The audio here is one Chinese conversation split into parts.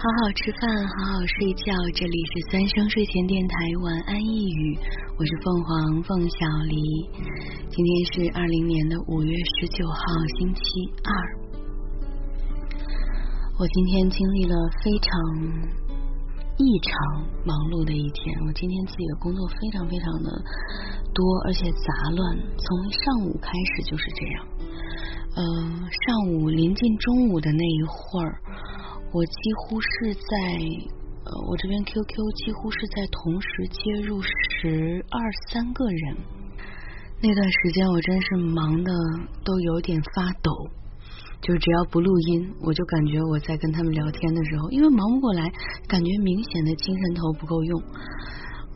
好好吃饭，好好睡觉。这里是三生睡前电台晚安一语，我是凤凰凤小黎。今天是二零年的五月十九号，星期二。我今天经历了非常异常忙碌的一天。我今天自己的工作非常非常的多，而且杂乱。从上午开始就是这样。呃，上午临近中午的那一会儿。我几乎是在呃，我这边 QQ 几乎是在同时接入十二三个人。那段时间我真是忙的都有点发抖，就只要不录音，我就感觉我在跟他们聊天的时候，因为忙不过来，感觉明显的精神头不够用，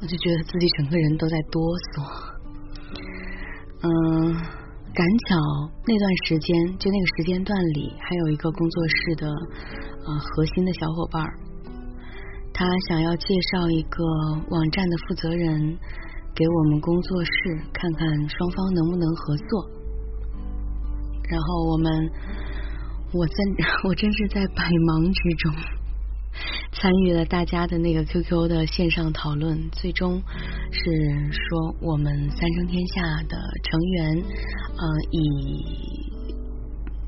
我就觉得自己整个人都在哆嗦。嗯。赶巧那段时间，就那个时间段里，还有一个工作室的呃核心的小伙伴，他想要介绍一个网站的负责人给我们工作室，看看双方能不能合作。然后我们，我在 我真是在百忙之中。参与了大家的那个 QQ 的线上讨论，最终是说我们三生天下的成员，呃，以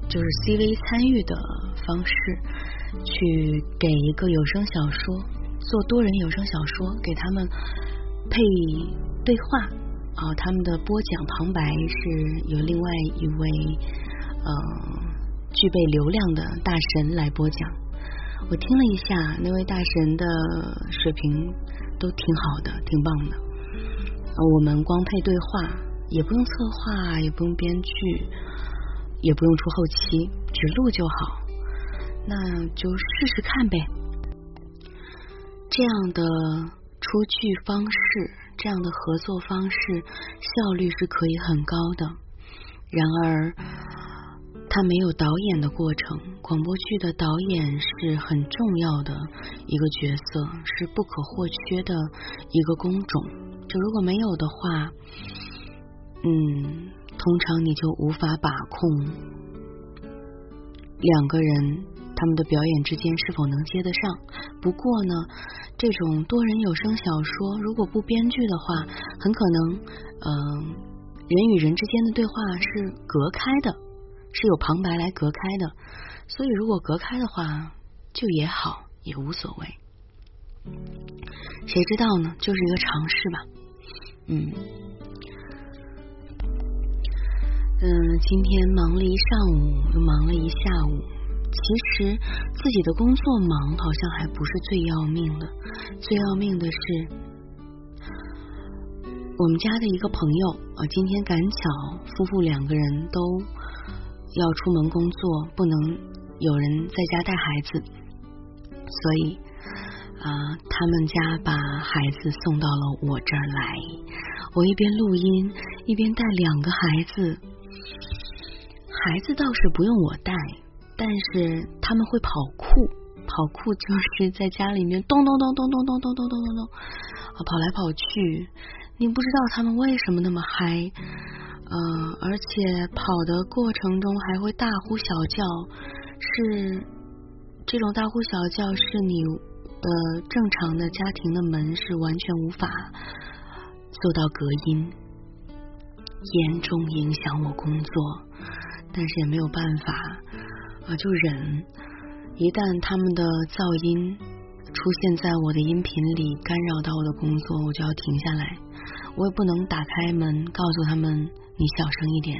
就是 CV 参与的方式去给一个有声小说做多人有声小说，给他们配对话啊，他们的播讲旁白是由另外一位呃具备流量的大神来播讲。我听了一下，那位大神的水平都挺好的，挺棒的。我们光配对话，也不用策划，也不用编剧，也不用出后期，只录就好。那就试试看呗。这样的出剧方式，这样的合作方式，效率是可以很高的。然而。它没有导演的过程，广播剧的导演是很重要的一个角色，是不可或缺的一个工种。就如果没有的话，嗯，通常你就无法把控两个人他们的表演之间是否能接得上。不过呢，这种多人有声小说如果不编剧的话，很可能，嗯，人与人之间的对话是隔开的。是有旁白来隔开的，所以如果隔开的话，就也好，也无所谓。谁知道呢？就是一个尝试吧。嗯嗯，今天忙了一上午，又忙了一下午。其实自己的工作忙，好像还不是最要命的。最要命的是，我们家的一个朋友啊，今天赶巧夫妇两个人都。要出门工作，不能有人在家带孩子，所以啊，他们家把孩子送到了我这儿来。我一边录音，一边带两个孩子。孩子倒是不用我带，但是他们会跑酷。跑酷就是在家里面咚咚咚咚咚咚咚咚咚咚咚，跑来跑去。你不知道他们为什么那么嗨。嗯，而且跑的过程中还会大呼小叫，是这种大呼小叫是你呃正常的家庭的门是完全无法做到隔音，严重影响我工作，但是也没有办法啊，就忍。一旦他们的噪音出现在我的音频里，干扰到我的工作，我就要停下来，我也不能打开门告诉他们。你小声一点，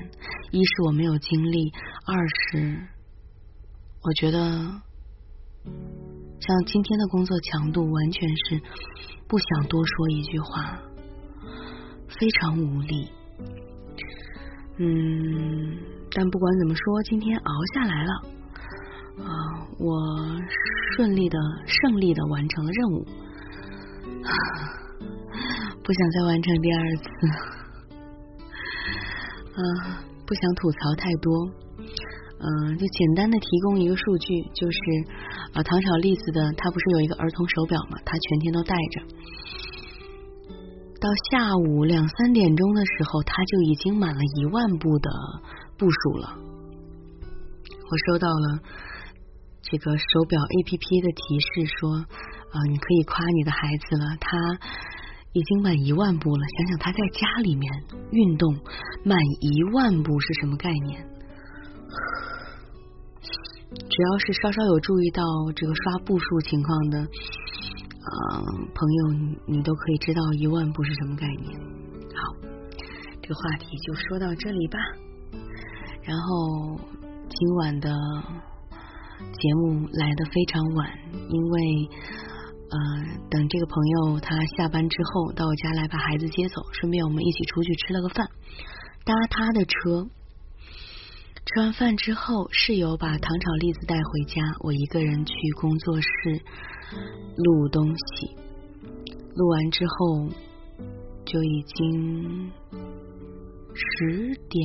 一是我没有精力，二是我觉得像今天的工作强度，完全是不想多说一句话，非常无力。嗯，但不管怎么说，今天熬下来了啊，我顺利的、胜利的完成了任务，不想再完成第二次。嗯，不想吐槽太多，嗯，就简单的提供一个数据，就是啊，唐小栗子的，他不是有一个儿童手表嘛，他全天都带着，到下午两三点钟的时候，他就已经满了一万步的步数了。我收到了这个手表 A P P 的提示说，啊，你可以夸你的孩子了，他已经满一万步了。想想他在家里面运动满一万步是什么概念？只要是稍稍有注意到这个刷步数情况的，呃，朋友，你都可以知道一万步是什么概念。好，这个话题就说到这里吧。然后今晚的节目来的非常晚，因为呃，等这个朋友他下班之后到我家来把孩子接走，顺便我们一起出去吃了个饭，搭他的车。吃完饭之后，室友把糖炒栗子带回家，我一个人去工作室录东西。录完之后就已经十点，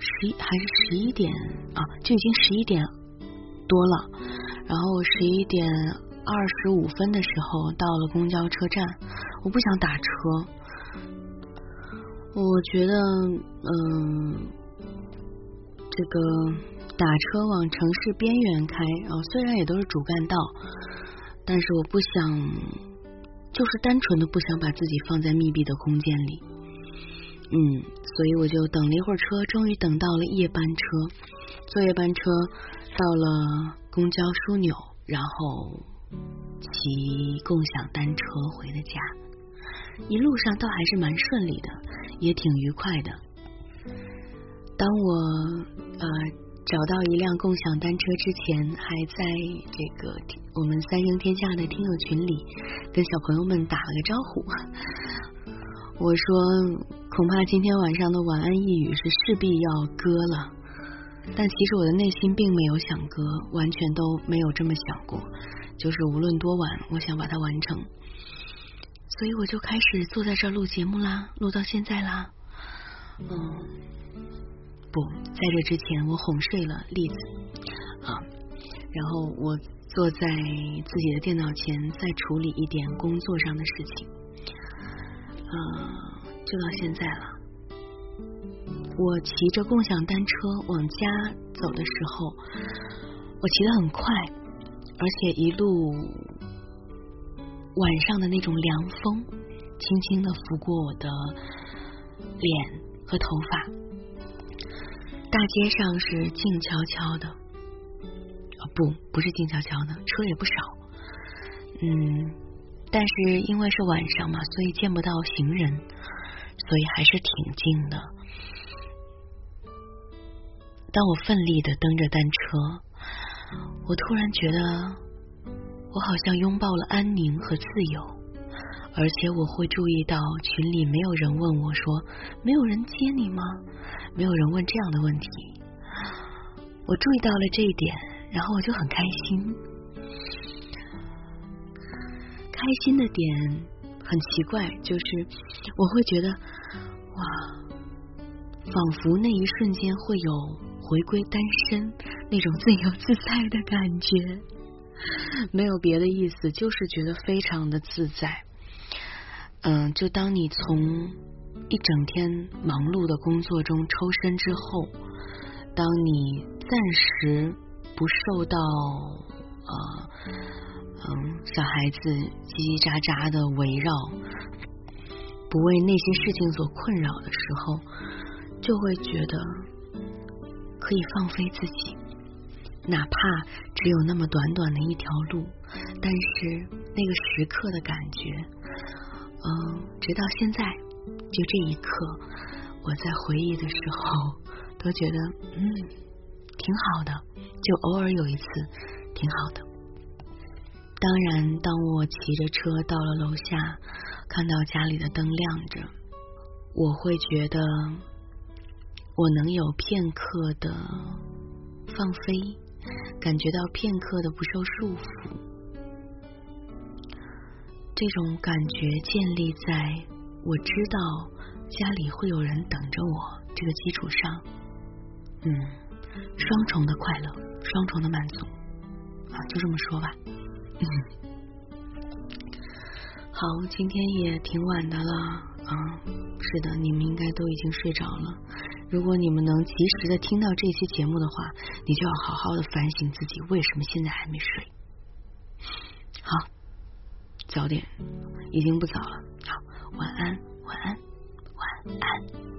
十一还是十一点啊？就已经十一点多了。然后我十一点二十五分的时候到了公交车站，我不想打车。我觉得，嗯，这个打车往城市边缘开，啊，虽然也都是主干道，但是我不想，就是单纯的不想把自己放在密闭的空间里，嗯，所以我就等了一会儿车，终于等到了夜班车，坐夜班车到了公交枢纽，然后骑共享单车回的家。一路上倒还是蛮顺利的，也挺愉快的。当我呃找到一辆共享单车之前，还在这个我们三生天下的听友群里跟小朋友们打了个招呼。我说恐怕今天晚上的晚安一语是势必要割了，但其实我的内心并没有想割，完全都没有这么想过，就是无论多晚，我想把它完成。所以我就开始坐在这儿录节目啦，录到现在啦。嗯，不在这之前，我哄睡了栗子啊，然后我坐在自己的电脑前，再处理一点工作上的事情。啊，就到现在了。我骑着共享单车往家走的时候，我骑得很快，而且一路。晚上的那种凉风，轻轻的拂过我的脸和头发。大街上是静悄悄的，啊不，不是静悄悄的，车也不少。嗯，但是因为是晚上嘛，所以见不到行人，所以还是挺静的。当我奋力的蹬着单车，我突然觉得。我好像拥抱了安宁和自由，而且我会注意到群里没有人问我说：“没有人接你吗？”没有人问这样的问题。我注意到了这一点，然后我就很开心。开心的点很奇怪，就是我会觉得哇，仿佛那一瞬间会有回归单身那种自由自在的感觉。没有别的意思，就是觉得非常的自在。嗯，就当你从一整天忙碌的工作中抽身之后，当你暂时不受到呃嗯小孩子叽叽喳喳的围绕，不为那些事情所困扰的时候，就会觉得可以放飞自己。哪怕只有那么短短的一条路，但是那个时刻的感觉，嗯，直到现在，就这一刻，我在回忆的时候，都觉得嗯，挺好的，就偶尔有一次，挺好的。当然，当我骑着车到了楼下，看到家里的灯亮着，我会觉得我能有片刻的放飞。感觉到片刻的不受束缚，这种感觉建立在我知道家里会有人等着我这个基础上，嗯，双重的快乐，双重的满足啊，就这么说吧。嗯，好，今天也挺晚的了啊，是的，你们应该都已经睡着了。如果你们能及时的听到这期节目的话，你就要好好的反省自己为什么现在还没睡。好，早点，已经不早了。好，晚安，晚安晚安。